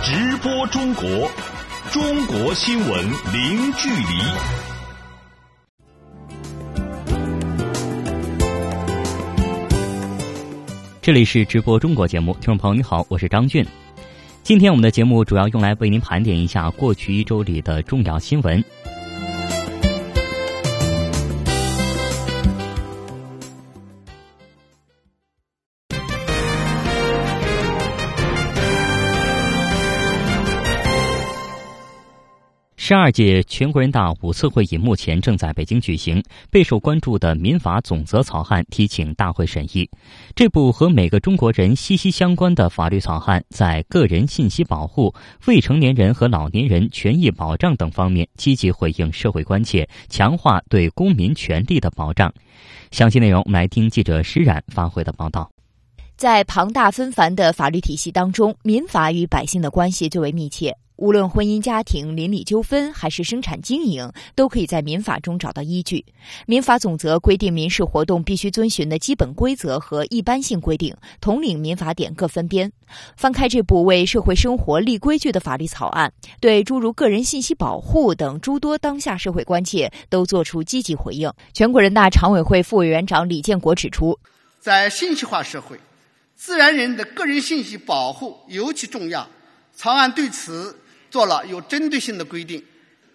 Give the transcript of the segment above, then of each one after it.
直播中国，中国新闻零距离。这里是直播中国节目，听众朋友你好，我是张俊。今天我们的节目主要用来为您盘点一下过去一周里的重要新闻。十二届全国人大五次会议目前正在北京举行，备受关注的民法总则草案提请大会审议。这部和每个中国人息息相关的法律草案，在个人信息保护、未成年人和老年人权益保障等方面积极回应社会关切，强化对公民权利的保障。详细内容，我们来听记者施冉发回的报道。在庞大纷繁的法律体系当中，民法与百姓的关系最为密切。无论婚姻家庭、邻里纠纷，还是生产经营，都可以在民法中找到依据。民法总则规定民事活动必须遵循的基本规则和一般性规定，统领民法典各分编。翻开这部为社会生活立规矩的法律草案，对诸如个人信息保护等诸多当下社会关切都作出积极回应。全国人大常委会副委员长李建国指出，在信息化社会，自然人的个人信息保护尤其重要。草案对此。做了有针对性的规定，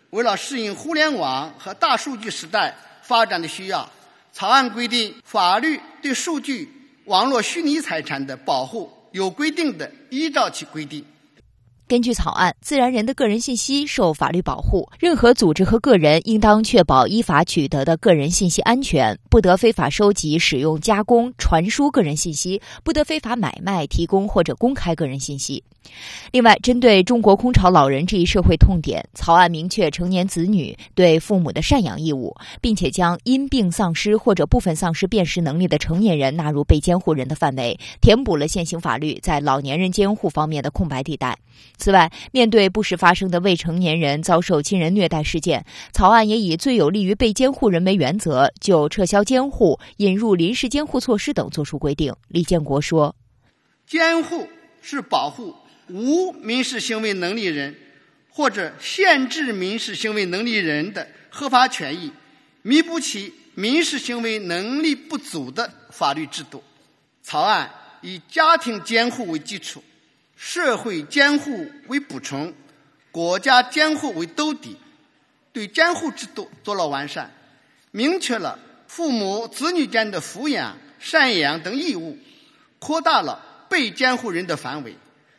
为了适应互联网和大数据时代发展的需要，草案规定法律对数据、网络虚拟财产的保护有规定的，依照其规定。根据草案，自然人的个人信息受法律保护，任何组织和个人应当确保依法取得的个人信息安全，不得非法收集、使用、加工、传输个人信息，不得非法买卖、提供或者公开个人信息。另外，针对中国空巢老人这一社会痛点，草案明确成年子女对父母的赡养义务，并且将因病丧失或者部分丧失辨识能力的成年人纳入被监护人的范围，填补了现行法律在老年人监护方面的空白地带。此外，面对不时发生的未成年人遭受亲人虐待事件，草案也以最有利于被监护人为原则，就撤销监护、引入临时监护措施等作出规定。李建国说：“监护是保护。”无民事行为能力人或者限制民事行为能力人的合法权益，弥补其民事行为能力不足的法律制度。草案以家庭监护为基础，社会监护为补充，国家监护为兜底，对监护制度做了完善，明确了父母子女间的抚养、赡养等义务，扩大了被监护人的范围。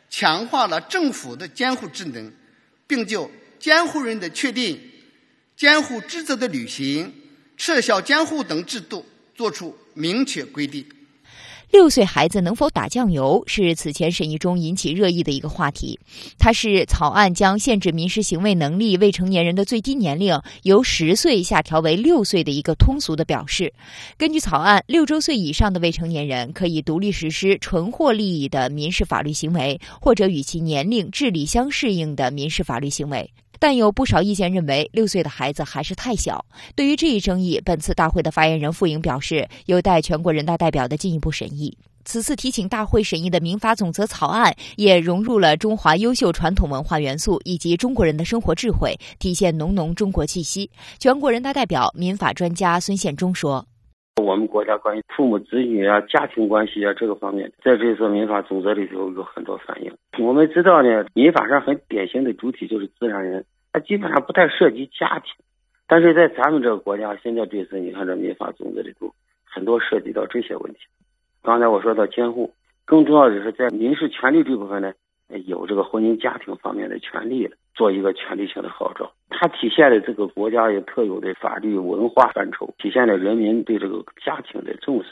强化了政府的监护职能，并就监护人的确定、监护职责的履行、撤销监护等制度作出明确规定。六岁孩子能否打酱油是此前审议中引起热议的一个话题。它是草案将限制民事行为能力未成年人的最低年龄由十岁下调为六岁的一个通俗的表示。根据草案，六周岁以上的未成年人可以独立实施纯获利益的民事法律行为，或者与其年龄、智力相适应的民事法律行为。但有不少意见认为，六岁的孩子还是太小。对于这一争议，本次大会的发言人傅莹表示，有待全国人大代表的进一步审议。此次提请大会审议的民法总则草案，也融入了中华优秀传统文化元素以及中国人的生活智慧，体现浓浓中国气息。全国人大代表、民法专家孙宪忠说。我们国家关于父母子女啊、家庭关系啊这个方面，在这次民法总则里头有很多反映。我们知道呢，民法上很典型的主体就是自然人，它基本上不太涉及家庭。但是在咱们这个国家，现在这次你看这民法总则里头，很多涉及到这些问题。刚才我说到监护，更重要的是在民事权利这部分呢，有这个婚姻家庭方面的权利。做一个权利性的号召，它体现了这个国家也特有的法律文化范畴，体现了人民对这个家庭的重视。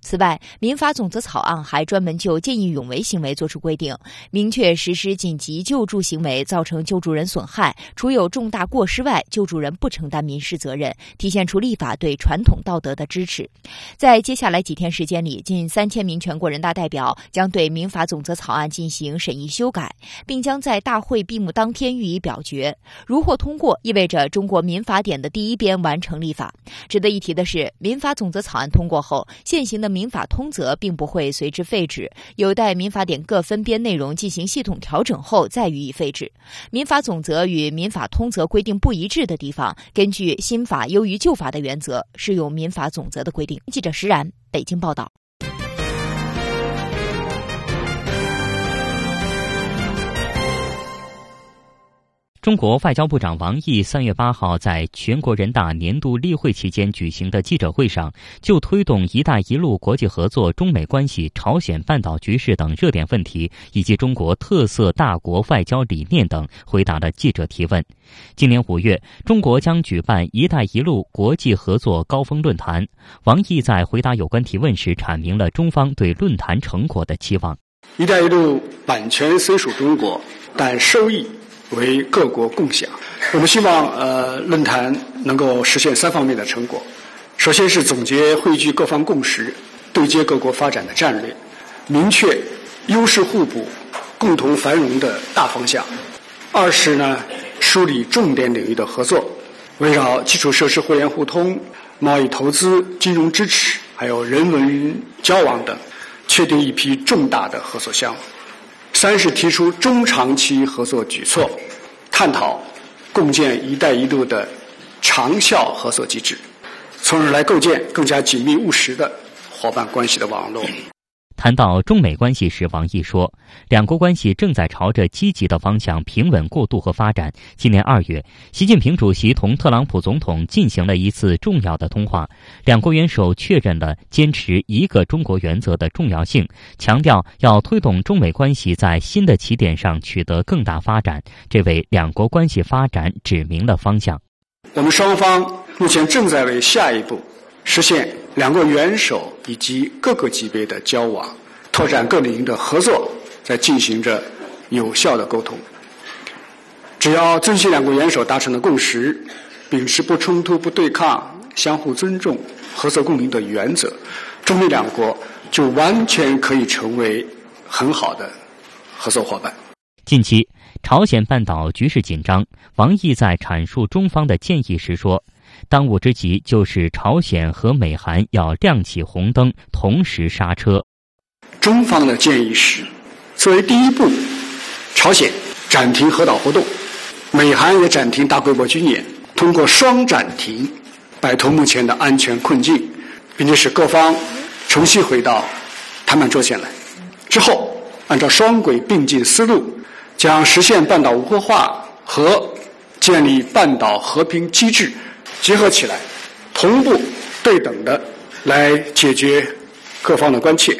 此外，民法总则草案还专门就见义勇为行为作出规定，明确实施紧急救助行为造成救助人损害，除有重大过失外，救助人不承担民事责任，体现出立法对传统道德的支持。在接下来几天时间里，近三千名全国人大代表将对民法总则草案进行审议修改，并将在大会闭幕当天予以表决。如获通过，意味着中国民法典的第一编完成立法。值得一提的是，民法总则草案通过后，现行的民法通则并不会随之废止，有待民法典各分编内容进行系统调整后再予以废止。民法总则与民法通则规定不一致的地方，根据新法优于旧法的原则，适用民法总则的规定。记者石然，北京报道。中国外交部长王毅三月八号在全国人大年度例会期间举行的记者会上，就推动“一带一路”国际合作、中美关系、朝鲜半岛局势等热点问题，以及中国特色大国外交理念等，回答了记者提问。今年五月，中国将举办“一带一路”国际合作高峰论坛。王毅在回答有关提问时，阐明了中方对论坛成果的期望。“一带一路”版权虽属中国，但收益。为各国共享。我们希望呃论坛能够实现三方面的成果：首先是总结汇聚各方共识、对接各国发展的战略，明确优势互补、共同繁荣的大方向；二是呢梳理重点领域的合作，围绕基础设施互联互通、贸易投资、金融支持，还有人文交往等，确定一批重大的合作项目。三是提出中长期合作举措，探讨共建“一带一路”的长效合作机制，从而来构建更加紧密务实的伙伴关系的网络。谈到中美关系时，王毅说，两国关系正在朝着积极的方向平稳过渡和发展。今年二月，习近平主席同特朗普总统进行了一次重要的通话，两国元首确认了坚持一个中国原则的重要性，强调要推动中美关系在新的起点上取得更大发展，这为两国关系发展指明了方向。我们双方目前正在为下一步。实现两国元首以及各个级别的交往，拓展各领域的合作，在进行着有效的沟通。只要遵循两国元首达成的共识，秉持不冲突、不对抗、相互尊重、合作共赢的原则，中美两国就完全可以成为很好的合作伙伴。近期，朝鲜半岛局势紧张，王毅在阐述中方的建议时说。当务之急就是朝鲜和美韩要亮起红灯，同时刹车。中方的建议是：作为第一步，朝鲜暂停核导活动，美韩也暂停大规模军演，通过双暂停摆脱目前的安全困境，并且使各方重新回到谈判桌前来。之后，按照双轨并进思路，将实现半岛无核化和建立半岛和平机制。结合起来，同步对等的来解决各方的关切，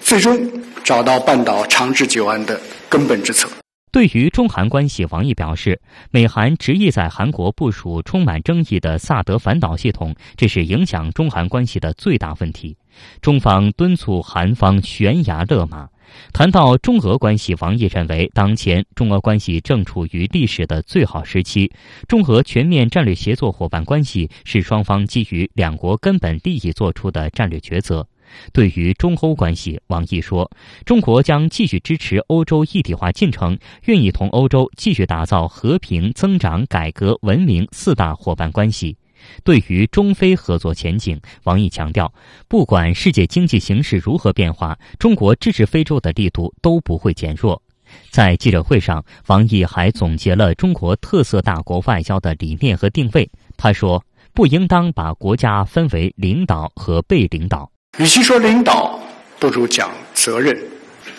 最终找到半岛长治久安的根本之策。对于中韩关系，王毅表示，美韩执意在韩国部署充满争议的萨德反导系统，这是影响中韩关系的最大问题。中方敦促韩方悬崖勒马。谈到中俄关系，王毅认为，当前中俄关系正处于历史的最好时期。中俄全面战略协作伙伴关系是双方基于两国根本利益做出的战略抉择。对于中欧关系，王毅说，中国将继续支持欧洲一体化进程，愿意同欧洲继续打造和平、增长、改革、文明四大伙伴关系。对于中非合作前景，王毅强调，不管世界经济形势如何变化，中国支持非洲的力度都不会减弱。在记者会上，王毅还总结了中国特色大国外交的理念和定位。他说：“不应当把国家分为领导和被领导，与其说领导，不如讲责任。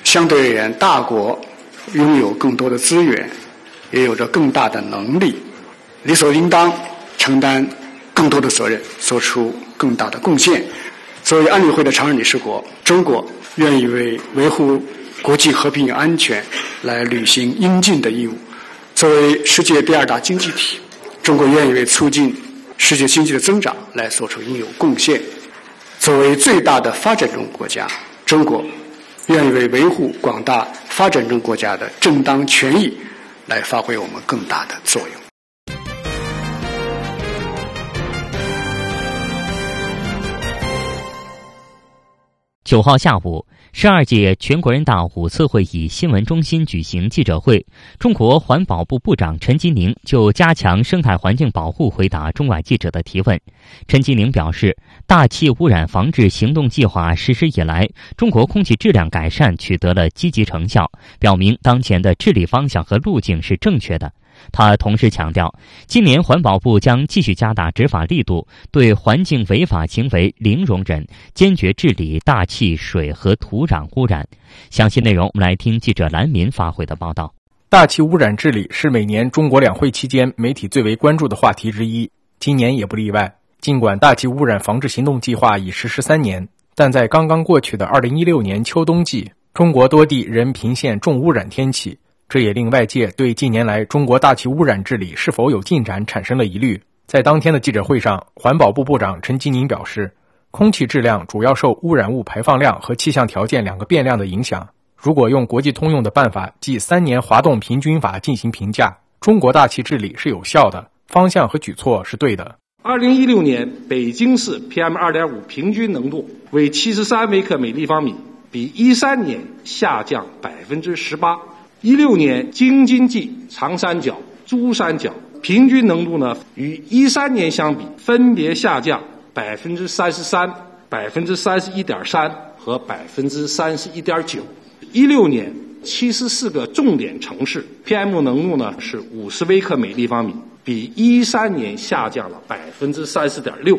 相对而言，大国拥有更多的资源，也有着更大的能力，理所应当承担。”更多的责任，做出更大的贡献。作为安理会的常任理事国，中国愿意为维护国际和平与安全来履行应尽的义务。作为世界第二大经济体，中国愿意为促进世界经济的增长来做出应有贡献。作为最大的发展中国家，中国愿意为维护广大发展中国家的正当权益来发挥我们更大的作用。九号下午，十二届全国人大五次会议新闻中心举行记者会，中国环保部部长陈吉宁就加强生态环境保护回答中外记者的提问。陈吉宁表示，大气污染防治行动计划实施以来，中国空气质量改善取得了积极成效，表明当前的治理方向和路径是正确的。他同时强调，今年环保部将继续加大执法力度，对环境违法行为零容忍，坚决治理大气、水和土壤污染。详细内容，我们来听记者兰民发回的报道。大气污染治理是每年中国两会期间媒体最为关注的话题之一，今年也不例外。尽管大气污染防治行动计划已实施三年，但在刚刚过去的二零一六年秋冬季，中国多地仍频现重污染天气。这也令外界对近年来中国大气污染治理是否有进展产生了疑虑。在当天的记者会上，环保部部长陈吉宁表示，空气质量主要受污染物排放量和气象条件两个变量的影响。如果用国际通用的办法，即三年滑动平均法进行评价，中国大气治理是有效的，方向和举措是对的。二零一六年北京市 PM 二点五平均浓度为七十三微克每立方米，比一三年下降百分之十八。一六年京津冀长三角、珠三角平均浓度呢，与一三年相比，分别下降百分之三十三、百分之三十一点三和百分之三十一点九。一六年七十四个重点城市 PM 浓度呢是五十微克每立方米，比一三年下降了百分之三十点六。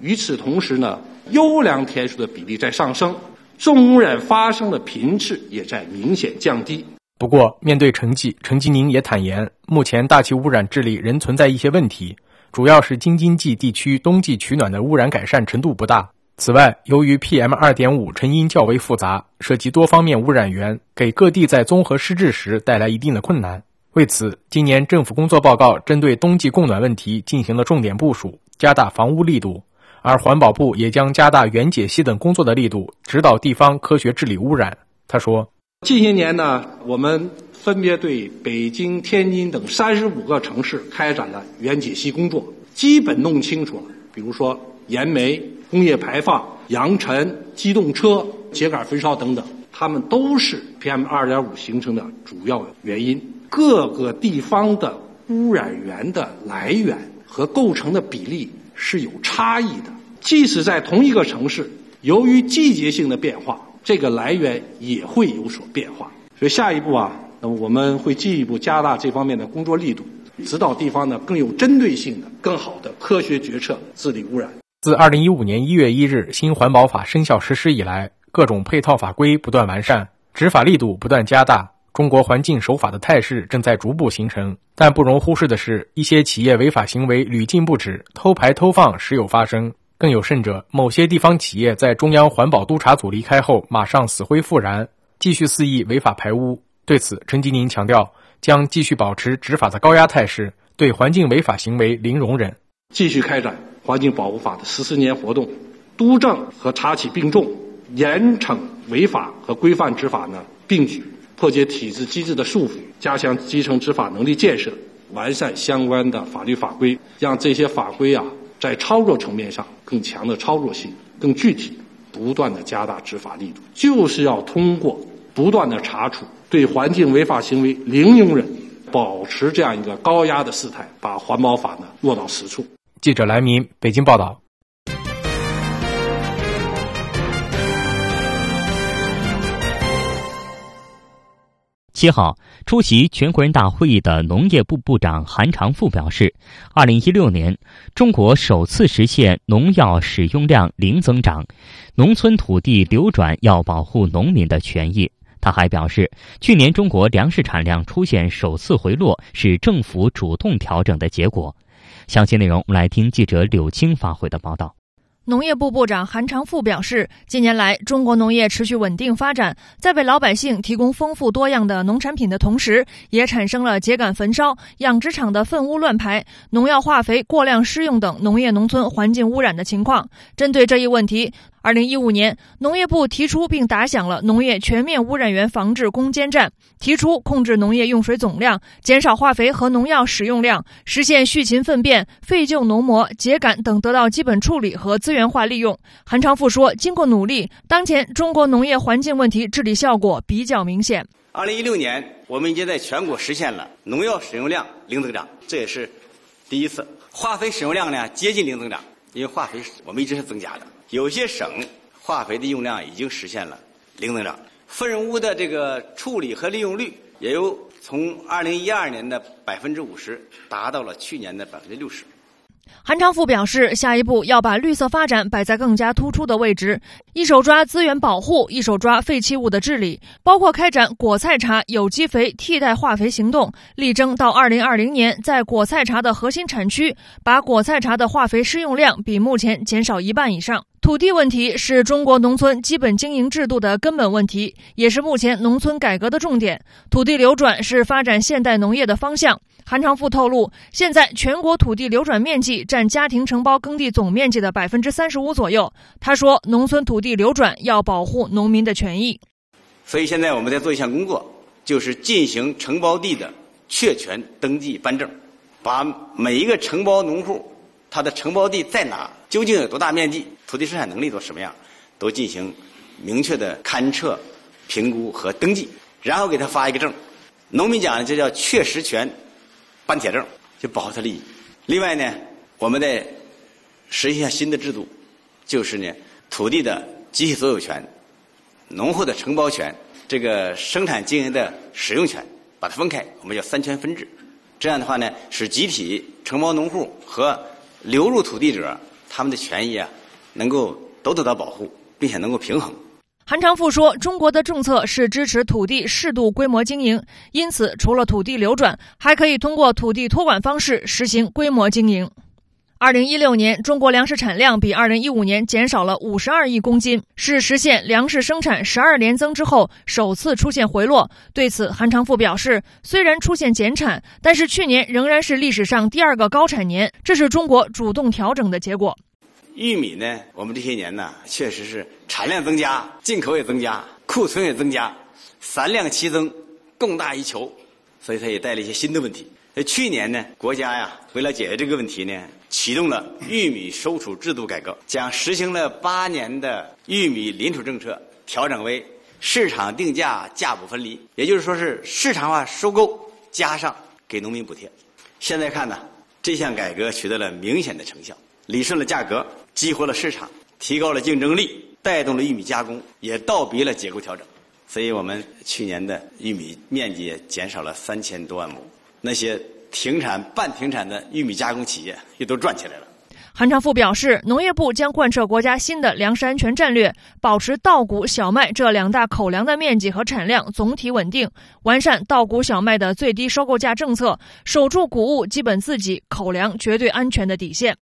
与此同时呢，优良天数的比例在上升，重污染发生的频次也在明显降低。不过，面对成绩，陈吉宁也坦言，目前大气污染治理仍存在一些问题，主要是京津冀地区冬季取暖的污染改善程度不大。此外，由于 PM 二点五成因较为复杂，涉及多方面污染源，给各地在综合施治时带来一定的困难。为此，今年政府工作报告针对冬季供暖问题进行了重点部署，加大防污力度，而环保部也将加大原解析等工作的力度，指导地方科学治理污染。他说。近些年呢，我们分别对北京、天津等三十五个城市开展了原解析工作，基本弄清楚了。比如说燃煤、工业排放、扬尘、机动车、秸秆焚烧等等，它们都是 PM 二点五形成的主要原因。各个地方的污染源的来源和构成的比例是有差异的，即使在同一个城市，由于季节性的变化。这个来源也会有所变化，所以下一步啊，那么我们会进一步加大这方面的工作力度，指导地方呢更有针对性的、更好的科学决策治理污染。自二零一五年一月一日新环保法生效实施以来，各种配套法规不断完善，执法力度不断加大，中国环境守法的态势正在逐步形成。但不容忽视的是，一些企业违法行为屡禁不止，偷排偷放时有发生。更有甚者，某些地方企业在中央环保督察组离开后，马上死灰复燃，继续肆意违法排污。对此，陈吉宁强调，将继续保持执法的高压态势，对环境违法行为零容忍，继续开展环境保护法的十四年活动，督政和查起并重，严惩违法和规范执法呢并举，破解体制机制的束缚，加强基层执法能力建设，完善相关的法律法规，让这些法规啊。在操作层面上更强的操作性、更具体，不断的加大执法力度，就是要通过不断的查处，对环境违法行为零容忍，保持这样一个高压的事态，把环保法呢落到实处。记者来民北京报道。七号出席全国人大会议的农业部部长韩长赋表示，二零一六年中国首次实现农药使用量零增长，农村土地流转要保护农民的权益。他还表示，去年中国粮食产量出现首次回落，是政府主动调整的结果。详细内容，我们来听记者柳青发回的报道。农业部部长韩长赋表示，近年来中国农业持续稳定发展，在为老百姓提供丰富多样的农产品的同时，也产生了秸秆焚烧、养殖场的粪污乱排、农药化肥过量施用等农业农村环境污染的情况。针对这一问题，二零一五年，农业部提出并打响了农业全面污染源防治攻坚战，提出控制农业用水总量，减少化肥和农药使用量，实现畜禽粪便、废旧农膜、秸秆等得到基本处理和资源化利用。韩长赋说，经过努力，当前中国农业环境问题治理效果比较明显。二零一六年，我们已经在全国实现了农药使用量零增长，这也是第一次；化肥使用量呢接近零增长，因为化肥我们一直是增加的。有些省化肥的用量已经实现了零增长，粪污的这个处理和利用率也由从二零一二年的百分之五十达到了去年的百分之六十。韩长赋表示，下一步要把绿色发展摆在更加突出的位置，一手抓资源保护，一手抓废弃物的治理，包括开展果菜茶有机肥替代化肥行动，力争到二零二零年，在果菜茶的核心产区，把果菜茶的化肥施用量比目前减少一半以上。土地问题是中国农村基本经营制度的根本问题，也是目前农村改革的重点。土地流转是发展现代农业的方向。韩长赋透露，现在全国土地流转面积占家庭承包耕地总面积的百分之三十五左右。他说，农村土地流转要保护农民的权益。所以现在我们在做一项工作，就是进行承包地的确权登记颁证，把每一个承包农户他的承包地在哪，究竟有多大面积，土地生产能力都什么样，都进行明确的勘测、评估和登记，然后给他发一个证。农民讲的这叫确实权。办铁证就保护他利益。另外呢，我们在实现一下新的制度，就是呢，土地的集体所有权、农户的承包权、这个生产经营的使用权，把它分开，我们叫三权分置。这样的话呢，使集体承包农户和流入土地者他们的权益啊，能够都得到保护，并且能够平衡。韩长赋说：“中国的政策是支持土地适度规模经营，因此除了土地流转，还可以通过土地托管方式实行规模经营。”二零一六年，中国粮食产量比二零一五年减少了五十二亿公斤，是实现粮食生产十二连增之后首次出现回落。对此，韩长赋表示：“虽然出现减产，但是去年仍然是历史上第二个高产年，这是中国主动调整的结果。”玉米呢，我们这些年呢，确实是产量增加，进口也增加，库存也增加，三量齐增，供大于求，所以它也带来一些新的问题。在去年呢，国家呀，为了解决这个问题呢，启动了玉米收储制度改革，将实行了八年的玉米临储政策调整为市场定价价补分离，也就是说是市场化收购加上给农民补贴。现在看呢，这项改革取得了明显的成效，理顺了价格。激活了市场，提高了竞争力，带动了玉米加工，也倒逼了结构调整，所以我们去年的玉米面积减少了三千多万亩。那些停产、半停产的玉米加工企业也都转起来了。韩长赋表示，农业部将贯彻国家新的粮食安全战略，保持稻谷、小麦这两大口粮的面积和产量总体稳定，完善稻谷、小麦的最低收购价政策，守住谷物基本自给、口粮绝对安全的底线。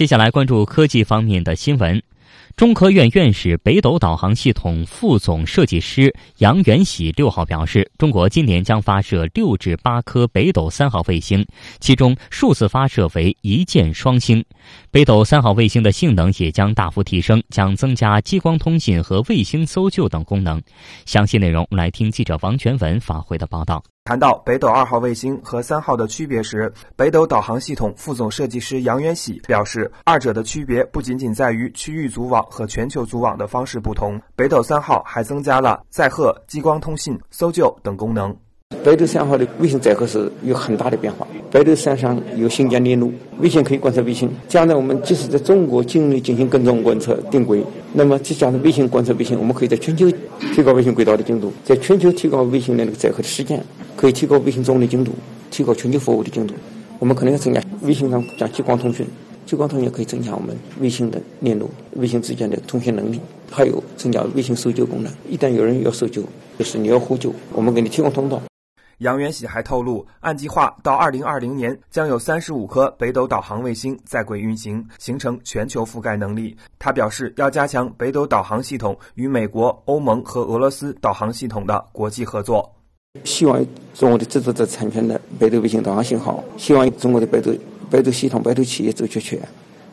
接下来关注科技方面的新闻。中科院院士、北斗导航系统副总设计师杨元喜六号表示，中国今年将发射六至八颗北斗三号卫星，其中数次发射为一箭双星。北斗三号卫星的性能也将大幅提升，将增加激光通信和卫星搜救等功能。详细内容，来听记者王全文发回的报道。谈到北斗二号卫星和三号的区别时，北斗导航系统副总设计师杨元喜表示，二者的区别不仅仅在于区域组网和全球组网的方式不同，北斗三号还增加了载荷、激光通信、搜救等功能。北斗三号的卫星载荷是有很大的变化。北斗三上有新疆链路，卫星可以观测卫星。将来我们即使在中国境内进行跟踪观测定轨，那么再加上卫星观测卫星，我们可以在全球提高卫星轨道的精度，在全球提高卫星的那个载荷的时间，可以提高卫星总的精度，提高全球服务的精度。我们可能要增加卫星上讲激光通讯，激光通讯可以增强我们卫星的链路、卫星之间的通讯能力，还有增加卫星搜救功能。一旦有人要搜救，就是你要呼救，我们给你提供通道。杨元喜还透露，按计划到二零二零年将有三十五颗北斗导航卫星在轨运行，形成全球覆盖能力。他表示，要加强北斗导航系统与美国、欧盟和俄罗斯导航系统的国际合作。希望中国的制作者产权的北斗卫星导航信号，希望中国的北斗北斗系统、北斗企业走确权。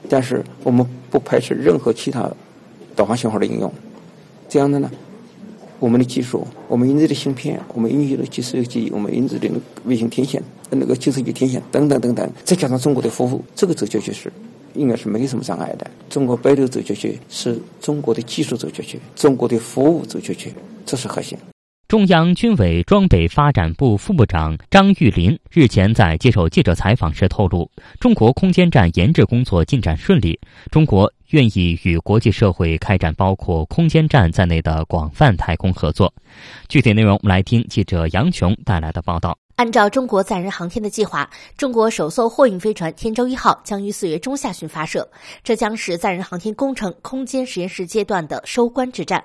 但是我们不排斥任何其他导航信号的应用。这样的呢，我们的技术，我们研制的芯片，我们引入的即时记忆，我们研制的卫星天线、那个即时级天线等等等等，再加上中国的服务，这个走下去是应该是没什么障碍的。中国北斗走下去是中国的技术走下去，中国的服务走下去，这是核心。中央军委装备发展部副部长张玉林日前在接受记者采访时透露，中国空间站研制工作进展顺利，中国愿意与国际社会开展包括空间站在内的广泛太空合作。具体内容，我们来听记者杨琼带来的报道。按照中国载人航天的计划，中国首艘货运飞船天舟一号将于四月中下旬发射，这将是载人航天工程空间实验室阶段的收官之战。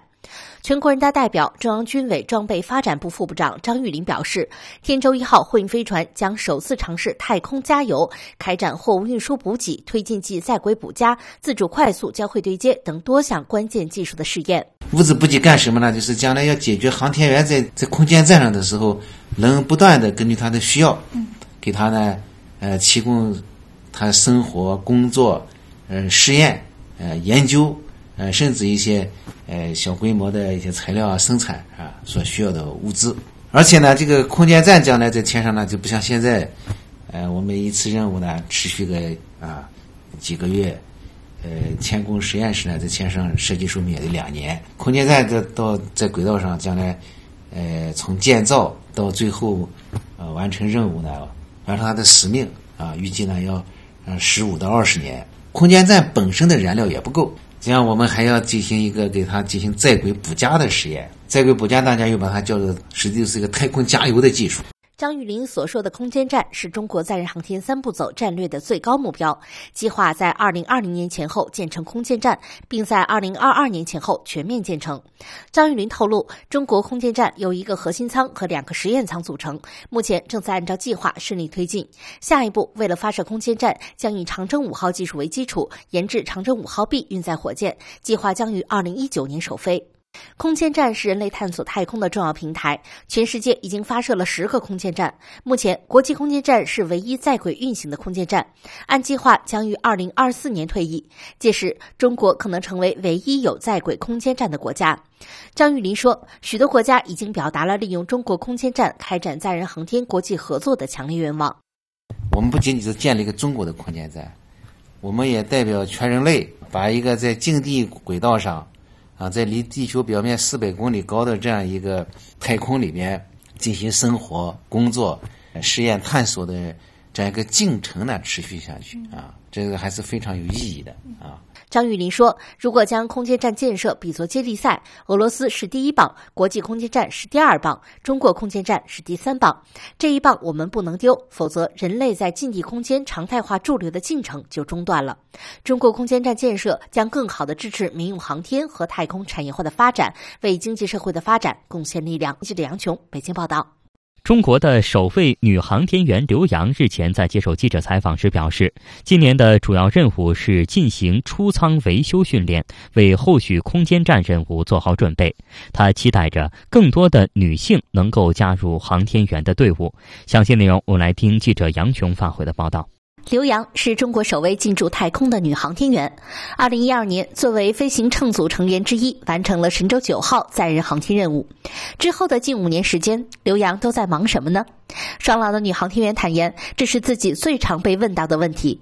全国人大代表、中央军委装备发展部副部长张玉林表示，天舟一号货运飞船将首次尝试太空加油，开展货物运输补给、推进剂在轨补加、自主快速交会对接等多项关键技术的试验。物资补给干什么呢？就是将来要解决航天员在在空间站上的时候，能不断的根据他的需要，给他呢，呃，提供他生活、工作、呃，试验、呃，研究。呃，甚至一些呃小规模的一些材料啊生产啊所需要的物资，而且呢，这个空间站将来在天上呢就不像现在，呃，我们一次任务呢持续个啊几个月，呃，天宫实验室呢在天上设计寿命也得两年，空间站的到在轨道上将来，呃，从建造到最后呃完成任务呢，完成它的使命啊，预计呢要呃十五到二十年，空间站本身的燃料也不够。实际上，我们还要进行一个给它进行在轨补加的实验。在轨补加，大家又把它叫做，实际是一个太空加油的技术。张玉林所说的空间站是中国载人航天三步走战略的最高目标，计划在二零二零年前后建成空间站，并在二零二二年前后全面建成。张玉林透露，中国空间站由一个核心舱和两个实验舱组成，目前正在按照计划顺利推进。下一步，为了发射空间站，将以长征五号技术为基础，研制长征五号 B 运载火箭，计划将于二零一九年首飞。空间站是人类探索太空的重要平台，全世界已经发射了十个空间站。目前，国际空间站是唯一在轨运行的空间站，按计划将于二零二四年退役，届时中国可能成为唯一有在轨空间站的国家。张玉林说，许多国家已经表达了利用中国空间站开展载人航天国际合作的强烈愿望。我们不仅仅是建立一个中国的空间站，我们也代表全人类，把一个在近地轨道上。啊，在离地球表面四百公里高的这样一个太空里面进行生活、工作、实验、探索的这样一个进程呢，持续下去啊，这个还是非常有意义的啊。张玉林说：“如果将空间站建设比作接力赛，俄罗斯是第一棒，国际空间站是第二棒，中国空间站是第三棒。这一棒我们不能丢，否则人类在近地空间常态化驻留的进程就中断了。中国空间站建设将更好地支持民用航天和太空产业化的发展，为经济社会的发展贡献力量。”记者杨琼，北京报道。中国的首位女航天员刘洋日前在接受记者采访时表示，今年的主要任务是进行出舱维修训练，为后续空间站任务做好准备。她期待着更多的女性能够加入航天员的队伍。详细内容，我们来听记者杨琼发回的报道。刘洋是中国首位进驻太空的女航天员。二零一二年，作为飞行乘组成员之一，完成了神舟九号载人航天任务。之后的近五年时间，刘洋都在忙什么呢？双老的女航天员坦言，这是自己最常被问到的问题。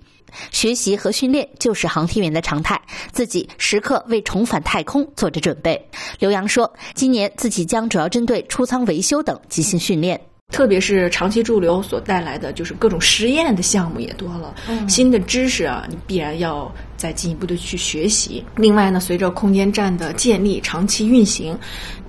学习和训练就是航天员的常态，自己时刻为重返太空做着准备。刘洋说，今年自己将主要针对出舱维修等进行训练。特别是长期驻留所带来的，就是各种实验的项目也多了，新的知识啊，你必然要再进一步的去学习。另外呢，随着空间站的建立、长期运行，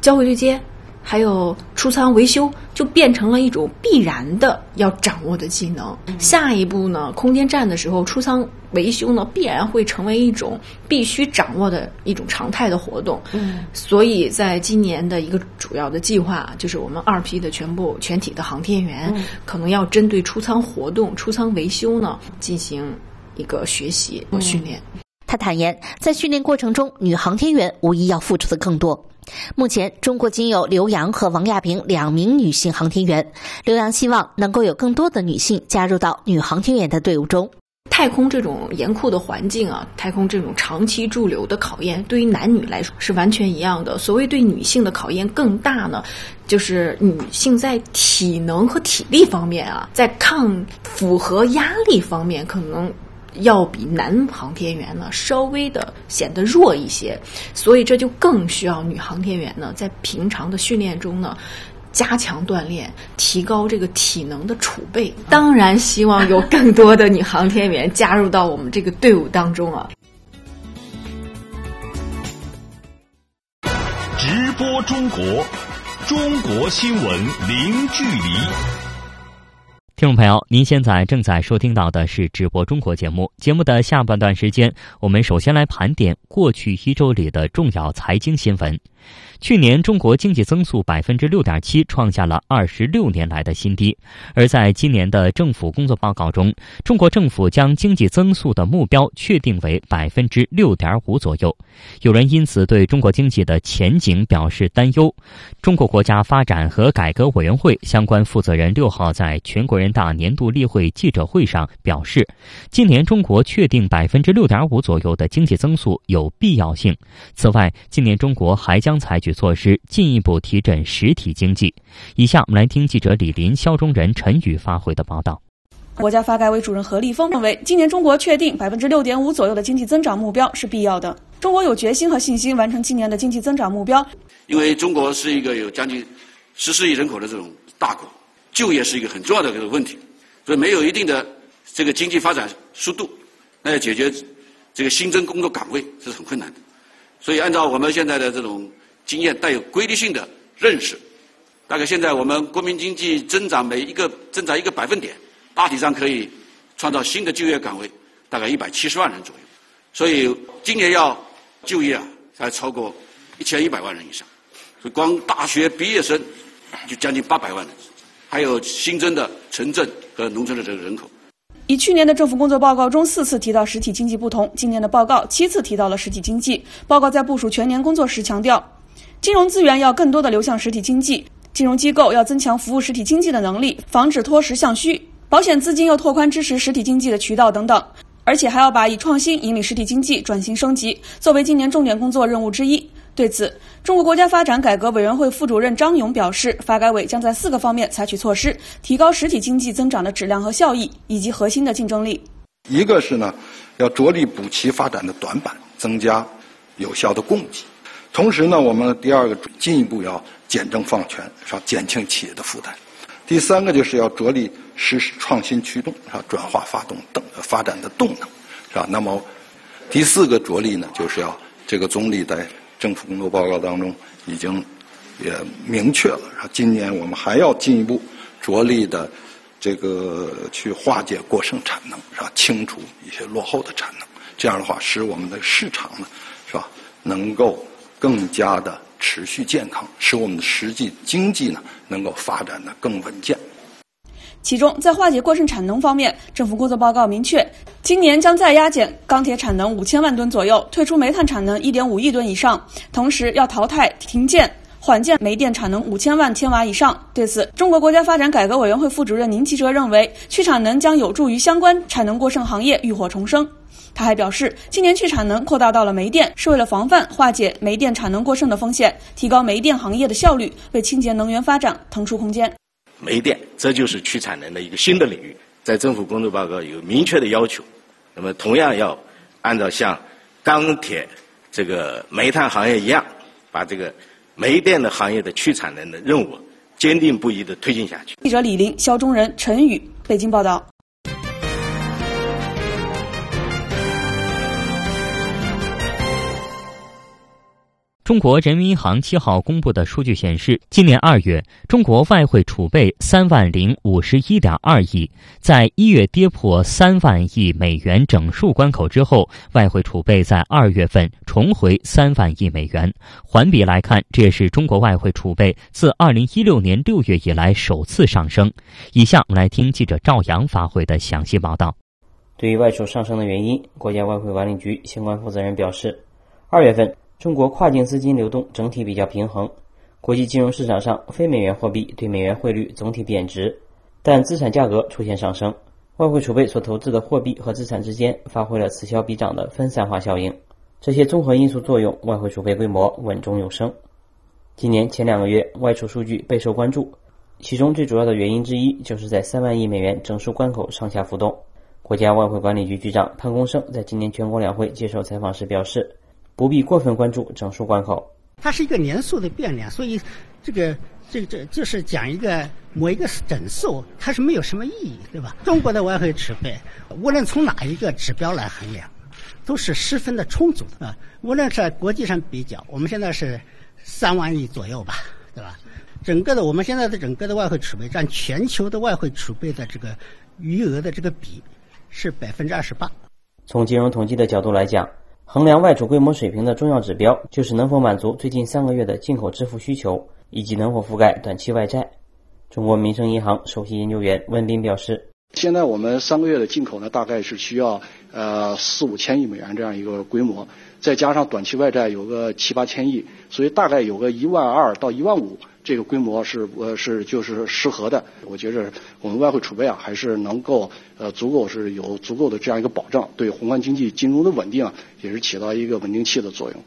交会对接。还有出舱维修就变成了一种必然的要掌握的技能。下一步呢，空间站的时候出舱维修呢，必然会成为一种必须掌握的一种常态的活动。嗯，所以在今年的一个主要的计划，就是我们二批的全部全体的航天员，可能要针对出舱活动、出舱维修呢进行一个学习和训练。他坦言，在训练过程中，女航天员无疑要付出的更多。目前，中国仅有刘洋和王亚平两名女性航天员。刘洋希望能够有更多的女性加入到女航天员的队伍中。太空这种严酷的环境啊，太空这种长期驻留的考验，对于男女来说是完全一样的。所谓对女性的考验更大呢，就是女性在体能和体力方面啊，在抗负荷压力方面，可能要比男航天员呢稍微的显得弱一些。所以这就更需要女航天员呢，在平常的训练中呢。加强锻炼，提高这个体能的储备。当然，希望有更多的女航天员加入到我们这个队伍当中啊！直播中国，中国新闻零距离。听众朋友，您现在正在收听到的是直播中国节目。节目的下半段时间，我们首先来盘点过去一周里的重要财经新闻。去年中国经济增速百分之六点七，创下了二十六年来的新低。而在今年的政府工作报告中，中国政府将经济增速的目标确定为百分之六点五左右。有人因此对中国经济的前景表示担忧。中国国家发展和改革委员会相关负责人六号在全国人大年度例会记者会上表示，今年中国确定百分之六点五左右的经济增速有必要性。此外，今年中国还将采取。措施进一步提振实体经济。以下我们来听记者李林、肖中仁、陈宇发回的报道。国家发改委主任何立峰认为，今年中国确定百分之六点五左右的经济增长目标是必要的。中国有决心和信心完成今年的经济增长目标。因为中国是一个有将近十四亿人口的这种大国，就业是一个很重要的这个问题，所以没有一定的这个经济发展速度，那要解决这个新增工作岗位是很困难的。所以，按照我们现在的这种。经验带有规律性的认识，大概现在我们国民经济增长每一个增长一个百分点，大体上可以创造新的就业岗位，大概一百七十万人左右。所以今年要就业啊，才超过一千一百万人以上。所以光大学毕业生就将近八百万人，还有新增的城镇和农村的这个人口。以去年的政府工作报告中四次提到实体经济不同，今年的报告七次提到了实体经济。报告在部署全年工作时强调。金融资源要更多的流向实体经济，金融机构要增强服务实体经济的能力，防止脱实向虚；保险资金要拓宽支持实体经济的渠道等等，而且还要把以创新引领实体经济转型升级作为今年重点工作任务之一。对此，中国国家发展改革委员会副主任张勇表示，发改委将在四个方面采取措施，提高实体经济增长的质量和效益，以及核心的竞争力。一个是呢，要着力补齐发展的短板，增加有效的供给。同时呢，我们第二个进一步要简政放权，是吧？减轻企业的负担。第三个就是要着力实施创新驱动，是吧？转化发动等发展的动能，是吧？那么第四个着力呢，就是要这个总理在政府工作报告当中已经也明确了，是吧？今年我们还要进一步着力的这个去化解过剩产能，是吧？清除一些落后的产能，这样的话使我们的市场呢，是吧？能够。更加的持续健康，使我们的实际经济呢能够发展的更稳健。其中，在化解过剩产能方面，政府工作报告明确，今年将再压减钢铁产能五千万吨左右，退出煤炭产能一点五亿吨以上，同时要淘汰停建、缓建煤电产能五千万千瓦以上。对此，中国国家发展改革委员会副主任宁吉喆认为，去产能将有助于相关产能过剩行业浴火重生。他还表示，今年去产能扩大到了煤电，是为了防范化解煤电产能过剩的风险，提高煤电行业的效率，为清洁能源发展腾出空间。煤电，这就是去产能的一个新的领域，在政府工作报告有明确的要求。那么，同样要按照像钢铁、这个煤炭行业一样，把这个煤电的行业的去产能的任务坚定不移地推进下去。记者李林、肖忠仁、陈宇，北京报道。中国人民银行七号公布的数据显示，今年二月，中国外汇储备三万零五十一点二亿，在一月跌破三万亿美元整数关口之后，外汇储备在二月份重回三万亿美元。环比来看，这也是中国外汇储备自二零一六年六月以来首次上升。以下我们来听记者赵阳发回的详细报道。对于外储上升的原因，国家外汇管理局相关负责人表示，二月份。中国跨境资金流动整体比较平衡，国际金融市场上非美元货币对美元汇率总体贬值，但资产价格出现上升。外汇储备所投资的货币和资产之间发挥了此消彼长的分散化效应。这些综合因素作用，外汇储备规模稳中有升。今年前两个月外储数据备受关注，其中最主要的原因之一就是在三万亿美元整数关口上下浮动。国家外汇管理局局长潘功胜在今年全国两会接受采访时表示。不必过分关注整数关口，它是一个年数的变量，所以这个这个这就是讲一个某一个整数，它是没有什么意义，对吧？中国的外汇储备，无论从哪一个指标来衡量，都是十分的充足的啊。无论是在国际上比较，我们现在是三万亿左右吧，对吧？整个的我们现在的整个的外汇储备占全球的外汇储备的这个余额的这个比是百分之二十八。从金融统计的角度来讲。衡量外储规模水平的重要指标，就是能否满足最近三个月的进口支付需求，以及能否覆盖短期外债。中国民生银行首席研究员温斌表示：“现在我们三个月的进口呢，大概是需要呃四五千亿美元这样一个规模，再加上短期外债有个七八千亿，所以大概有个一万二到一万五。”这个规模是呃是就是适合的，我觉着我们外汇储备啊还是能够呃足够是有足够的这样一个保障，对宏观经济金融的稳定啊也是起到一个稳定器的作用。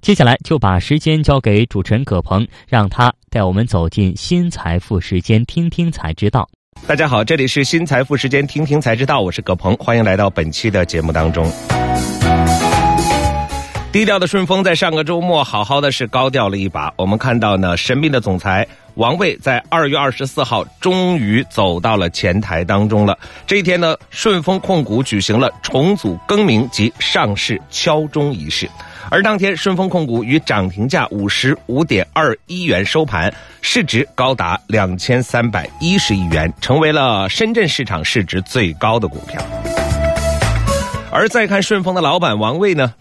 接下来就把时间交给主持人葛鹏，让他带我们走进新财富时间，听听才知道。大家好，这里是新财富时间，听听才知道，我是葛鹏，欢迎来到本期的节目当中。低调的顺丰在上个周末好好的是高调了一把，我们看到呢，神秘的总裁王卫在二月二十四号终于走到了前台当中了。这一天呢，顺丰控股举行了重组更名及上市敲钟仪式。而当天，顺丰控股以涨停价五十五点二一元收盘，市值高达两千三百一十亿元，成为了深圳市场市值最高的股票。而再看顺丰的老板王卫呢，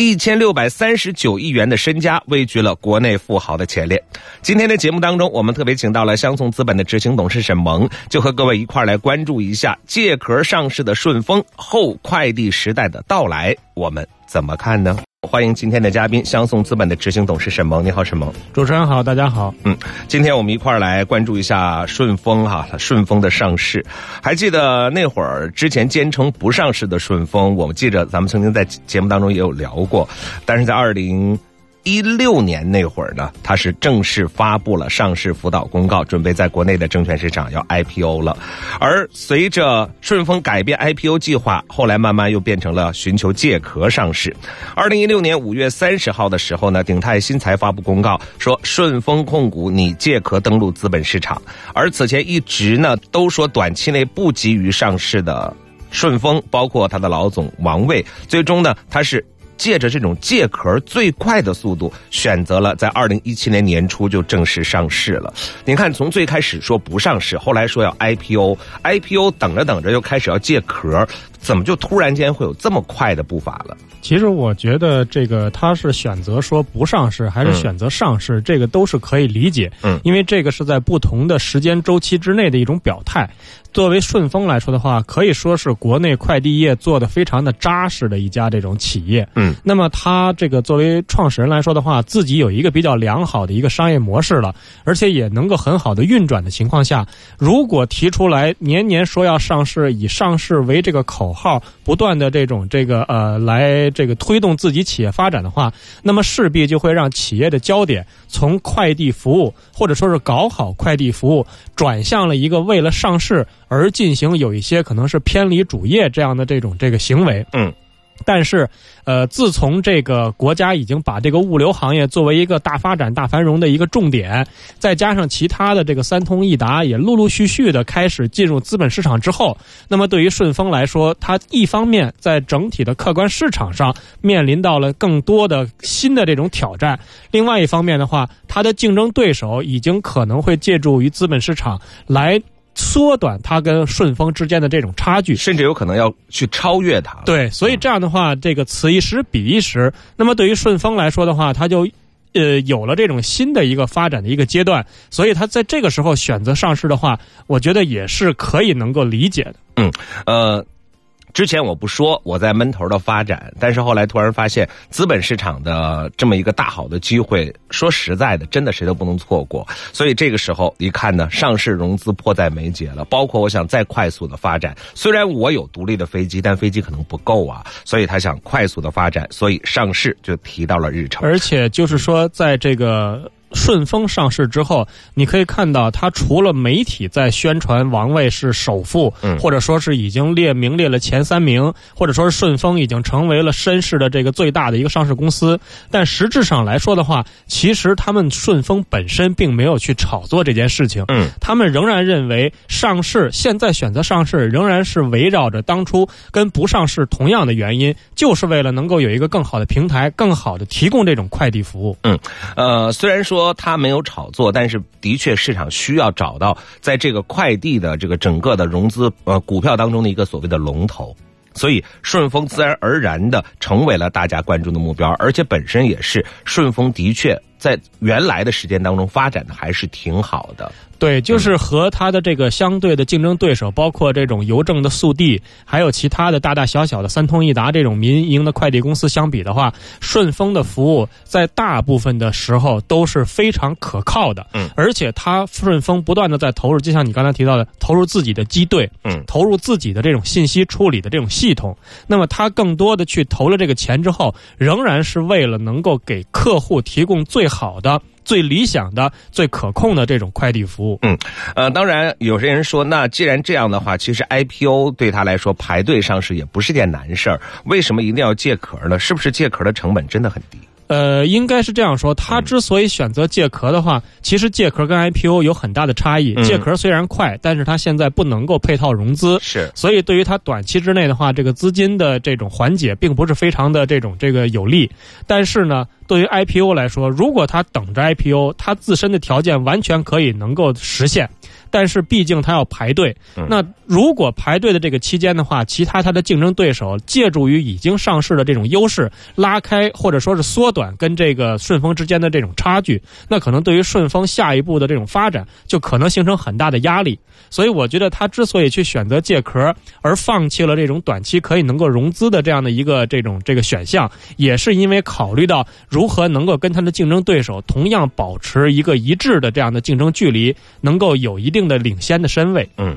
一千六百三十九亿元的身家位居了国内富豪的前列。今天的节目当中，我们特别请到了香颂资本的执行董事沈萌，就和各位一块来关注一下借壳上市的顺丰后快递时代的到来。我们。怎么看呢？欢迎今天的嘉宾，相送资本的执行董事沈萌。你好，沈萌。主持人好，大家好。嗯，今天我们一块儿来关注一下顺丰哈，顺丰的上市。还记得那会儿之前坚称不上市的顺丰，我们记着咱们曾经在节目当中也有聊过，但是在二零。一六年那会儿呢，它是正式发布了上市辅导公告，准备在国内的证券市场要 IPO 了。而随着顺丰改变 IPO 计划，后来慢慢又变成了寻求借壳上市。二零一六年五月三十号的时候呢，鼎泰新材发布公告说，顺丰控股拟借壳登陆资本市场。而此前一直呢都说短期内不急于上市的顺丰，包括他的老总王卫，最终呢他是。借着这种借壳最快的速度，选择了在二零一七年年初就正式上市了。您看，从最开始说不上市，后来说要 IPO，IPO 等着等着又开始要借壳，怎么就突然间会有这么快的步伐了？其实我觉得这个他是选择说不上市，还是选择上市，这个都是可以理解。嗯，因为这个是在不同的时间周期之内的一种表态。作为顺丰来说的话，可以说是国内快递业做的非常的扎实的一家这种企业。嗯，那么他这个作为创始人来说的话，自己有一个比较良好的一个商业模式了，而且也能够很好的运转的情况下，如果提出来年年说要上市，以上市为这个口号，不断的这种这个呃来这个推动自己企业发展的话，那么势必就会让企业的焦点从快递服务或者说是搞好快递服务，转向了一个为了上市。而进行有一些可能是偏离主业这样的这种这个行为，嗯，但是，呃，自从这个国家已经把这个物流行业作为一个大发展、大繁荣的一个重点，再加上其他的这个三通一达也陆陆续续的开始进入资本市场之后，那么对于顺丰来说，它一方面在整体的客观市场上面临到了更多的新的这种挑战，另外一方面的话，它的竞争对手已经可能会借助于资本市场来。缩短它跟顺丰之间的这种差距，甚至有可能要去超越它。对，所以这样的话，这个此一时彼一时。那么对于顺丰来说的话，它就呃有了这种新的一个发展的一个阶段，所以它在这个时候选择上市的话，我觉得也是可以能够理解的。嗯，呃。之前我不说我在闷头的发展，但是后来突然发现资本市场的这么一个大好的机会，说实在的，真的谁都不能错过。所以这个时候一看呢，上市融资迫在眉睫了。包括我想再快速的发展，虽然我有独立的飞机，但飞机可能不够啊，所以他想快速的发展，所以上市就提到了日程。而且就是说，在这个。顺丰上市之后，你可以看到，它除了媒体在宣传王卫是首富，或者说是已经列名列了前三名，或者说是顺丰已经成为了深市的这个最大的一个上市公司，但实质上来说的话，其实他们顺丰本身并没有去炒作这件事情。嗯，他们仍然认为上市现在选择上市，仍然是围绕着当初跟不上市同样的原因，就是为了能够有一个更好的平台，更好的提供这种快递服务。嗯，呃，虽然说。说他没有炒作，但是的确市场需要找到在这个快递的这个整个的融资呃股票当中的一个所谓的龙头，所以顺丰自然而然的成为了大家关注的目标，而且本身也是顺丰的确在原来的时间当中发展的还是挺好的。对，就是和它的这个相对的竞争对手，包括这种邮政的速递，还有其他的大大小小的三通一达这种民营的快递公司相比的话，顺丰的服务在大部分的时候都是非常可靠的。嗯，而且它顺丰不断的在投入，就像你刚才提到的，投入自己的机队，嗯，投入自己的这种信息处理的这种系统。那么它更多的去投了这个钱之后，仍然是为了能够给客户提供最好的。最理想的、最可控的这种快递服务。嗯，呃，当然，有些人说，那既然这样的话，其实 IPO 对他来说排队上市也不是件难事儿，为什么一定要借壳呢？是不是借壳的成本真的很低？呃，应该是这样说。他之所以选择借壳的话，其实借壳跟 IPO 有很大的差异。借壳虽然快，但是它现在不能够配套融资，是。所以对于它短期之内的话，这个资金的这种缓解并不是非常的这种这个有利。但是呢，对于 IPO 来说，如果它等着 IPO，它自身的条件完全可以能够实现。但是毕竟它要排队，那如果排队的这个期间的话，其他它的竞争对手借助于已经上市的这种优势，拉开或者说是缩短跟这个顺丰之间的这种差距，那可能对于顺丰下一步的这种发展就可能形成很大的压力。所以我觉得他之所以去选择借壳，而放弃了这种短期可以能够融资的这样的一个这种这个选项，也是因为考虑到如何能够跟他的竞争对手同样保持一个一致的这样的竞争距离，能够有一定。的领先的身位，嗯，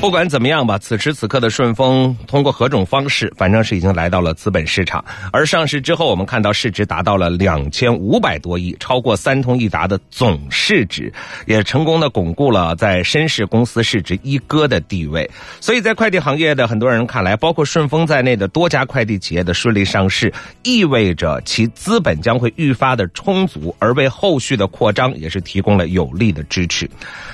不管怎么样吧，此时此刻的顺丰通过何种方式，反正是已经来到了资本市场。而上市之后，我们看到市值达到了两千五百多亿，超过三通一达的总市值，也成功的巩固了在深市公司市值一哥的地位。所以在快递行业的很多人看来，包括顺丰在内的多家快递企业的顺利上市，意味着其资本将会愈发的充足，而为后续的扩张也是提供了有力的支持。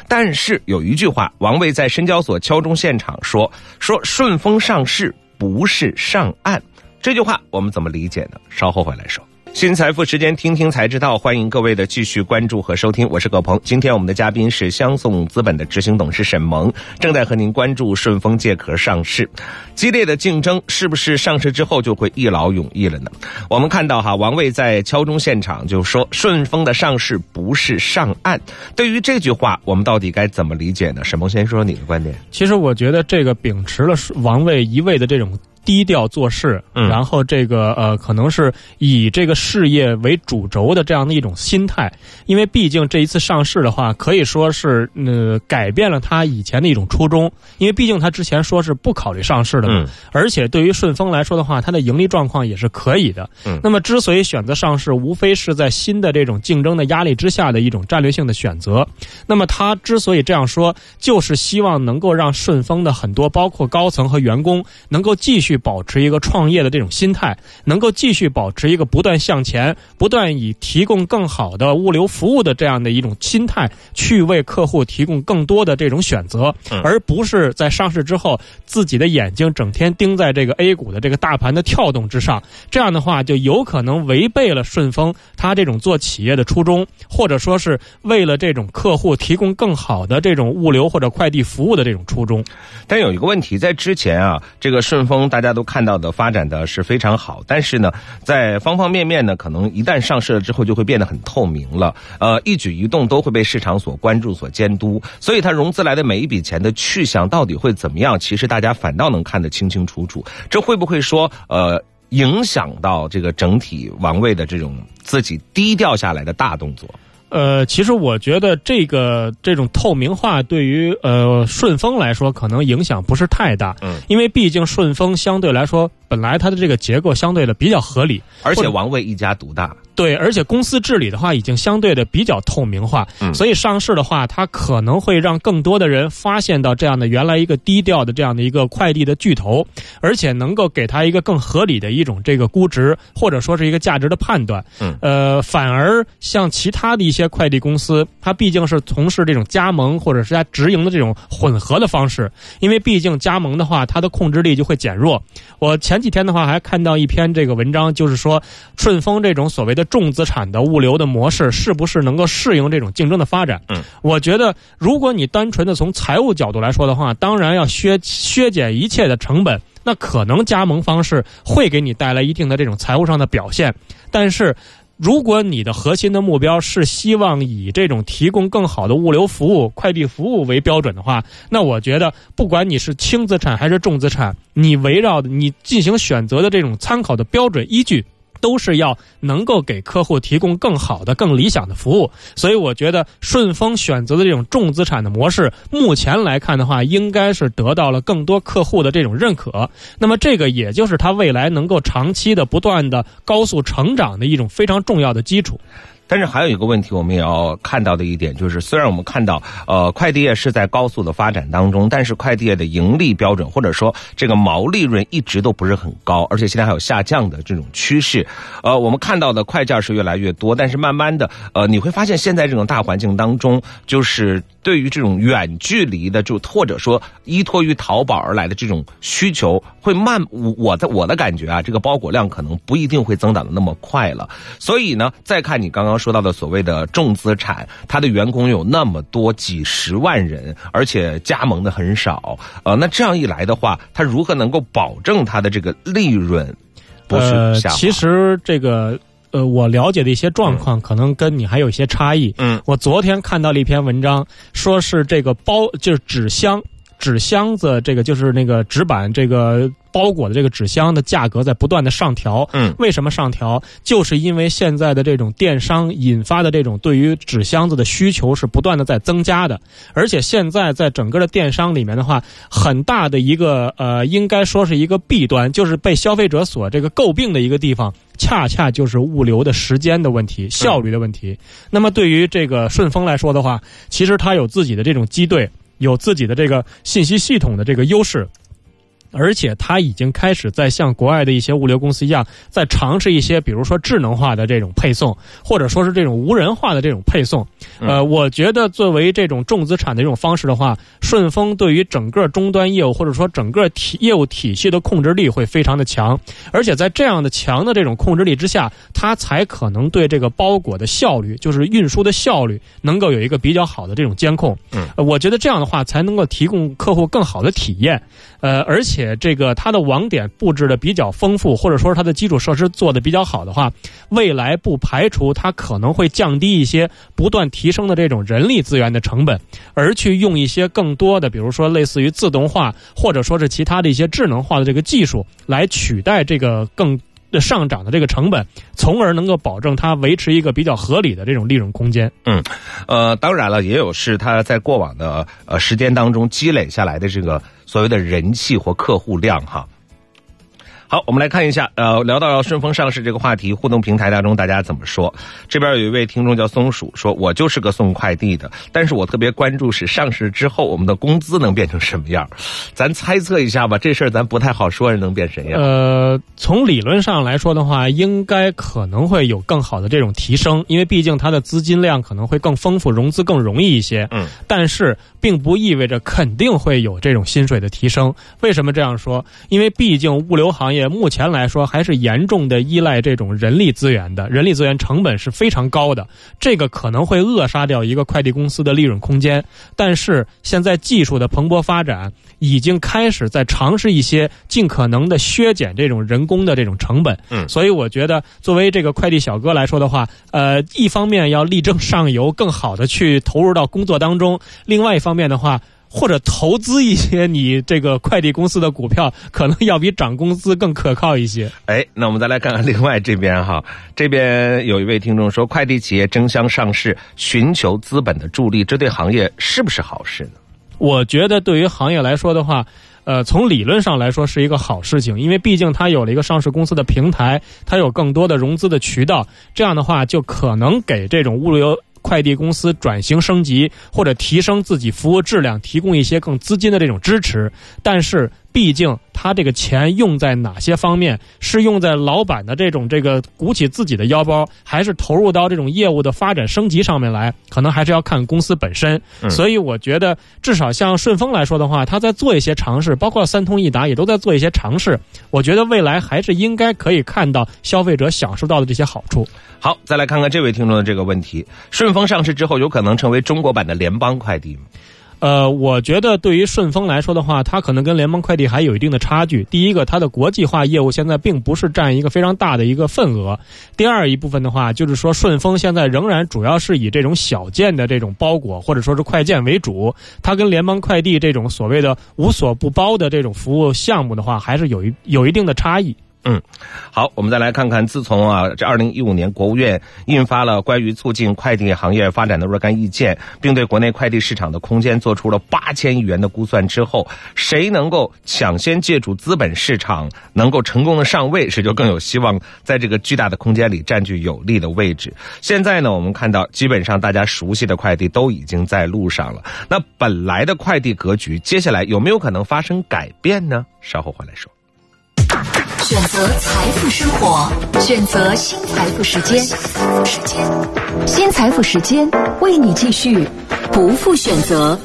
但但是有一句话，王卫在深交所敲钟现场说：“说顺丰上市不是上岸。”这句话我们怎么理解呢？稍后回来说。新财富时间，听听才知道。欢迎各位的继续关注和收听，我是葛鹏。今天我们的嘉宾是相送资本的执行董事沈萌，正在和您关注顺丰借壳上市，激烈的竞争是不是上市之后就会一劳永逸了呢？我们看到哈，王卫在敲钟现场就说顺丰的上市不是上岸。对于这句话，我们到底该怎么理解呢？沈萌先说说你的观点。其实我觉得这个秉持了王卫一味的这种。低调做事，然后这个呃，可能是以这个事业为主轴的这样的一种心态，因为毕竟这一次上市的话，可以说是呃改变了他以前的一种初衷，因为毕竟他之前说是不考虑上市的嘛，而且对于顺丰来说的话，它的盈利状况也是可以的。那么之所以选择上市，无非是在新的这种竞争的压力之下的一种战略性的选择。那么他之所以这样说，就是希望能够让顺丰的很多包括高层和员工能够继续。去保持一个创业的这种心态，能够继续保持一个不断向前、不断以提供更好的物流服务的这样的一种心态，去为客户提供更多的这种选择，而不是在上市之后自己的眼睛整天盯在这个 A 股的这个大盘的跳动之上。这样的话，就有可能违背了顺丰他这种做企业的初衷，或者说是为了这种客户提供更好的这种物流或者快递服务的这种初衷。但有一个问题，在之前啊，这个顺丰大。大家都看到的发展的是非常好，但是呢，在方方面面呢，可能一旦上市了之后，就会变得很透明了。呃，一举一动都会被市场所关注、所监督，所以它融资来的每一笔钱的去向到底会怎么样，其实大家反倒能看得清清楚楚。这会不会说呃？影响到这个整体王位的这种自己低调下来的大动作。呃，其实我觉得这个这种透明化对于呃顺丰来说可能影响不是太大。嗯，因为毕竟顺丰相对来说本来它的这个结构相对的比较合理，而且王位一家独大。对，而且公司治理的话已经相对的比较透明化，嗯所以上市的话，它可能会让更多的人发现到这样的原来一个低调的这样的一个快递的巨头，而且能够给它一个更合理的一种这个估值或者说是一个价值的判断。嗯，呃，反而像其他的一些快递公司，它毕竟是从事这种加盟或者是它直营的这种混合的方式，因为毕竟加盟的话，它的控制力就会减弱。我前几天的话还看到一篇这个文章，就是说顺丰这种所谓的。重资产的物流的模式是不是能够适应这种竞争的发展？嗯，我觉得，如果你单纯的从财务角度来说的话，当然要削削减一切的成本，那可能加盟方式会给你带来一定的这种财务上的表现。但是，如果你的核心的目标是希望以这种提供更好的物流服务、快递服务为标准的话，那我觉得，不管你是轻资产还是重资产，你围绕你进行选择的这种参考的标准依据。都是要能够给客户提供更好的、更理想的服务，所以我觉得顺丰选择的这种重资产的模式，目前来看的话，应该是得到了更多客户的这种认可。那么，这个也就是它未来能够长期的、不断的高速成长的一种非常重要的基础。但是还有一个问题，我们也要看到的一点就是，虽然我们看到，呃，快递业是在高速的发展当中，但是快递业的盈利标准或者说这个毛利润一直都不是很高，而且现在还有下降的这种趋势。呃，我们看到的快件是越来越多，但是慢慢的，呃，你会发现现在这种大环境当中，就是对于这种远距离的，就或者说依托于淘宝而来的这种需求，会慢。我我的我的感觉啊，这个包裹量可能不一定会增长的那么快了。所以呢，再看你刚刚。说到的所谓的重资产，他的员工有那么多几十万人，而且加盟的很少，呃，那这样一来的话，他如何能够保证他的这个利润不是？其实这个呃，我了解的一些状况，可能跟你还有一些差异。嗯，我昨天看到了一篇文章，说是这个包就是纸箱。纸箱子，这个就是那个纸板，这个包裹的这个纸箱的价格在不断的上调。嗯，为什么上调？就是因为现在的这种电商引发的这种对于纸箱子的需求是不断的在增加的，而且现在在整个的电商里面的话，很大的一个呃，应该说是一个弊端，就是被消费者所这个诟病的一个地方，恰恰就是物流的时间的问题、效率的问题。那么对于这个顺丰来说的话，其实它有自己的这种机队。有自己的这个信息系统的这个优势。而且它已经开始在像国外的一些物流公司一样，在尝试一些，比如说智能化的这种配送，或者说是这种无人化的这种配送。呃，我觉得作为这种重资产的这种方式的话，顺丰对于整个终端业务或者说整个体业务体系的控制力会非常的强。而且在这样的强的这种控制力之下，它才可能对这个包裹的效率，就是运输的效率，能够有一个比较好的这种监控。嗯，我觉得这样的话才能够提供客户更好的体验。呃，而且。这个它的网点布置的比较丰富，或者说它的基础设施做的比较好的话，未来不排除它可能会降低一些不断提升的这种人力资源的成本，而去用一些更多的，比如说类似于自动化，或者说是其他的一些智能化的这个技术来取代这个更上涨的这个成本，从而能够保证它维持一个比较合理的这种利润空间。嗯，呃，当然了，也有是它在过往的呃时间当中积累下来的这个。所谓的人气或客户量，哈。好，我们来看一下，呃，聊到顺丰上市这个话题，互动平台当中大家怎么说？这边有一位听众叫松鼠，说我就是个送快递的，但是我特别关注是上市之后我们的工资能变成什么样？咱猜测一下吧，这事儿咱不太好说，能变什么样？呃，从理论上来说的话，应该可能会有更好的这种提升，因为毕竟它的资金量可能会更丰富，融资更容易一些。嗯，但是并不意味着肯定会有这种薪水的提升。为什么这样说？因为毕竟物流行业。业目前来说还是严重的依赖这种人力资源的，人力资源成本是非常高的，这个可能会扼杀掉一个快递公司的利润空间。但是现在技术的蓬勃发展，已经开始在尝试一些尽可能的削减这种人工的这种成本。嗯，所以我觉得作为这个快递小哥来说的话，呃，一方面要力争上游，更好的去投入到工作当中；另外一方面的话。或者投资一些你这个快递公司的股票，可能要比涨工资更可靠一些。哎，那我们再来看看另外这边哈，这边有一位听众说，快递企业争相上市，寻求资本的助力，这对行业是不是好事呢？我觉得对于行业来说的话，呃，从理论上来说是一个好事情，因为毕竟它有了一个上市公司的平台，它有更多的融资的渠道，这样的话就可能给这种物流。快递公司转型升级或者提升自己服务质量，提供一些更资金的这种支持，但是。毕竟，他这个钱用在哪些方面？是用在老板的这种这个鼓起自己的腰包，还是投入到这种业务的发展升级上面来？可能还是要看公司本身。所以，我觉得至少像顺丰来说的话，他在做一些尝试，包括三通一达也都在做一些尝试。我觉得未来还是应该可以看到消费者享受到的这些好处。好，再来看看这位听众的这个问题：顺丰上市之后，有可能成为中国版的联邦快递吗？呃，我觉得对于顺丰来说的话，它可能跟联邦快递还有一定的差距。第一个，它的国际化业务现在并不是占一个非常大的一个份额。第二一部分的话，就是说顺丰现在仍然主要是以这种小件的这种包裹或者说是快件为主，它跟联邦快递这种所谓的无所不包的这种服务项目的话，还是有一有一定的差异。嗯，好，我们再来看看，自从啊，这二零一五年国务院印发了关于促进快递行业发展的若干意见，并对国内快递市场的空间做出了八千亿元的估算之后，谁能够抢先借助资本市场，能够成功的上位，谁就更有希望在这个巨大的空间里占据有利的位置。现在呢，我们看到，基本上大家熟悉的快递都已经在路上了。那本来的快递格局，接下来有没有可能发生改变呢？稍后回来说。选择财富生活，选择新财富时间，新财富时间为你继续不负选择。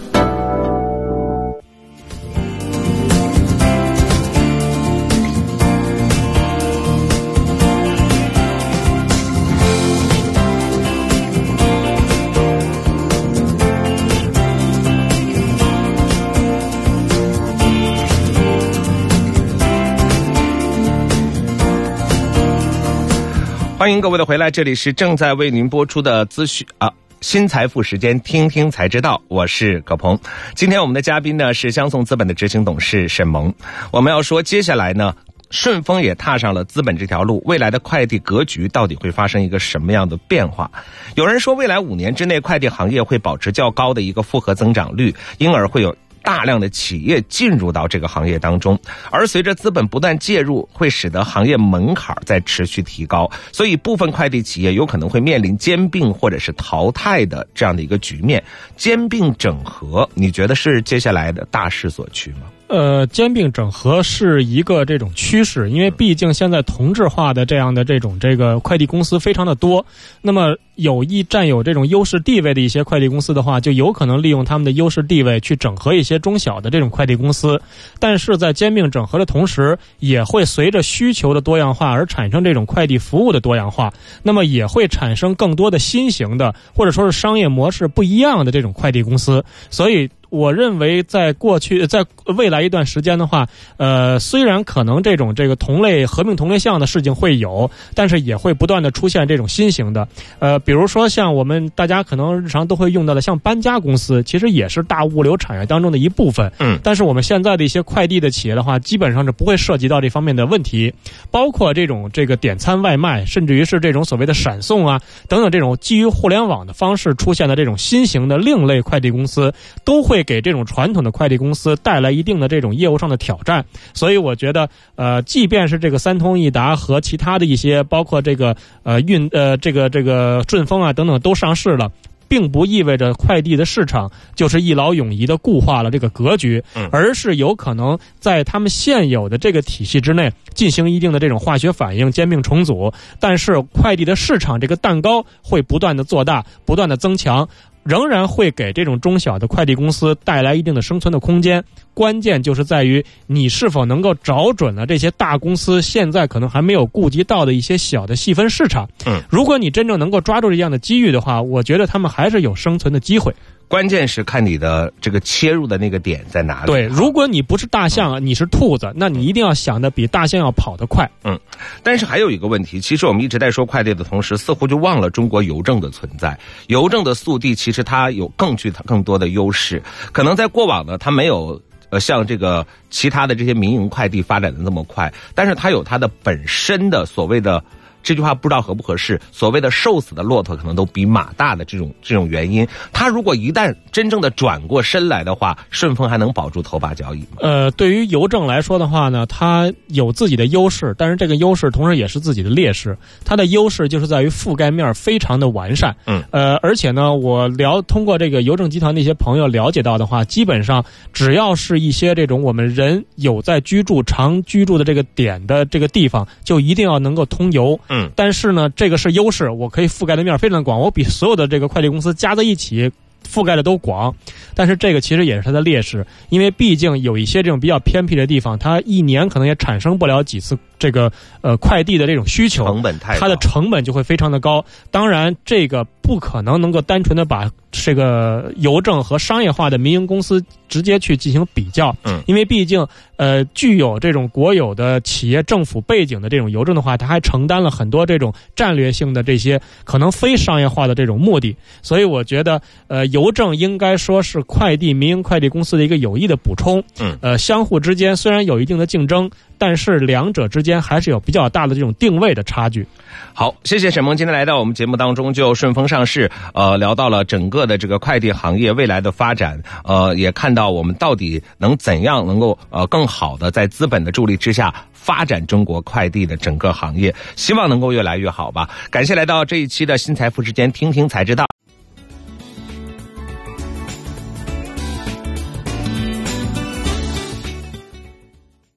欢迎各位的回来，这里是正在为您播出的资讯啊，新财富时间，听听才知道，我是葛鹏。今天我们的嘉宾呢是相送资本的执行董事沈萌。我们要说，接下来呢，顺丰也踏上了资本这条路，未来的快递格局到底会发生一个什么样的变化？有人说，未来五年之内，快递行业会保持较高的一个复合增长率，因而会有。大量的企业进入到这个行业当中，而随着资本不断介入，会使得行业门槛在持续提高，所以部分快递企业有可能会面临兼并或者是淘汰的这样的一个局面。兼并整合，你觉得是接下来的大势所趋吗？呃，兼并整合是一个这种趋势，因为毕竟现在同质化的这样的这种这个快递公司非常的多，那么有意占有这种优势地位的一些快递公司的话，就有可能利用他们的优势地位去整合一些中小的这种快递公司，但是在兼并整合的同时，也会随着需求的多样化而产生这种快递服务的多样化，那么也会产生更多的新型的或者说是商业模式不一样的这种快递公司，所以。我认为，在过去，在未来一段时间的话，呃，虽然可能这种这个同类合并同类项的事情会有，但是也会不断的出现这种新型的，呃，比如说像我们大家可能日常都会用到的，像搬家公司，其实也是大物流产业当中的一部分。嗯。但是我们现在的一些快递的企业的话，基本上是不会涉及到这方面的问题，包括这种这个点餐外卖，甚至于是这种所谓的闪送啊等等这种基于互联网的方式出现的这种新型的另类快递公司，都会。会给这种传统的快递公司带来一定的这种业务上的挑战，所以我觉得，呃，即便是这个三通一达和其他的一些，包括这个呃运呃这个这个顺丰啊等等都上市了，并不意味着快递的市场就是一劳永逸的固化了这个格局，而是有可能在他们现有的这个体系之内进行一定的这种化学反应、兼并重组，但是快递的市场这个蛋糕会不断的做大，不断的增强。仍然会给这种中小的快递公司带来一定的生存的空间。关键就是在于你是否能够找准了这些大公司现在可能还没有顾及到的一些小的细分市场。嗯，如果你真正能够抓住这样的机遇的话，我觉得他们还是有生存的机会。关键是看你的这个切入的那个点在哪里。对，如果你不是大象，你是兔子，那你一定要想的比大象要跑得快。嗯，但是还有一个问题，其实我们一直在说快递的同时，似乎就忘了中国邮政的存在。邮政的速递其实它有更具更多的优势，可能在过往呢，它没有呃像这个其他的这些民营快递发展的那么快，但是它有它的本身的所谓的。这句话不知道合不合适。所谓的瘦死的骆驼可能都比马大的这种这种原因，他如果一旦真正的转过身来的话，顺丰还能保住头把交椅吗？呃，对于邮政来说的话呢，它有自己的优势，但是这个优势同时也是自己的劣势。它的优势就是在于覆盖面非常的完善。嗯。呃，而且呢，我了通过这个邮政集团的一些朋友了解到的话，基本上只要是一些这种我们人有在居住、常居住的这个点的这个地方，就一定要能够通邮。嗯，但是呢，这个是优势，我可以覆盖的面非常广，我比所有的这个快递公司加在一起覆盖的都广。但是这个其实也是它的劣势，因为毕竟有一些这种比较偏僻的地方，它一年可能也产生不了几次这个呃快递的这种需求，成本太，它的成本就会非常的高。当然，这个不可能能够单纯的把这个邮政和商业化的民营公司直接去进行比较，嗯，因为毕竟呃具有这种国有的企业政府背景的这种邮政的话，它还承担了很多这种战略性的这些可能非商业化的这种目的，所以我觉得呃邮政应该说是。快递民营快递公司的一个有益的补充，嗯，呃，相互之间虽然有一定的竞争，但是两者之间还是有比较大的这种定位的差距。好，谢谢沈萌今天来到我们节目当中，就顺丰上市，呃，聊到了整个的这个快递行业未来的发展，呃，也看到我们到底能怎样能够呃更好的在资本的助力之下发展中国快递的整个行业，希望能够越来越好吧。感谢来到这一期的新财富之间，听听才知道。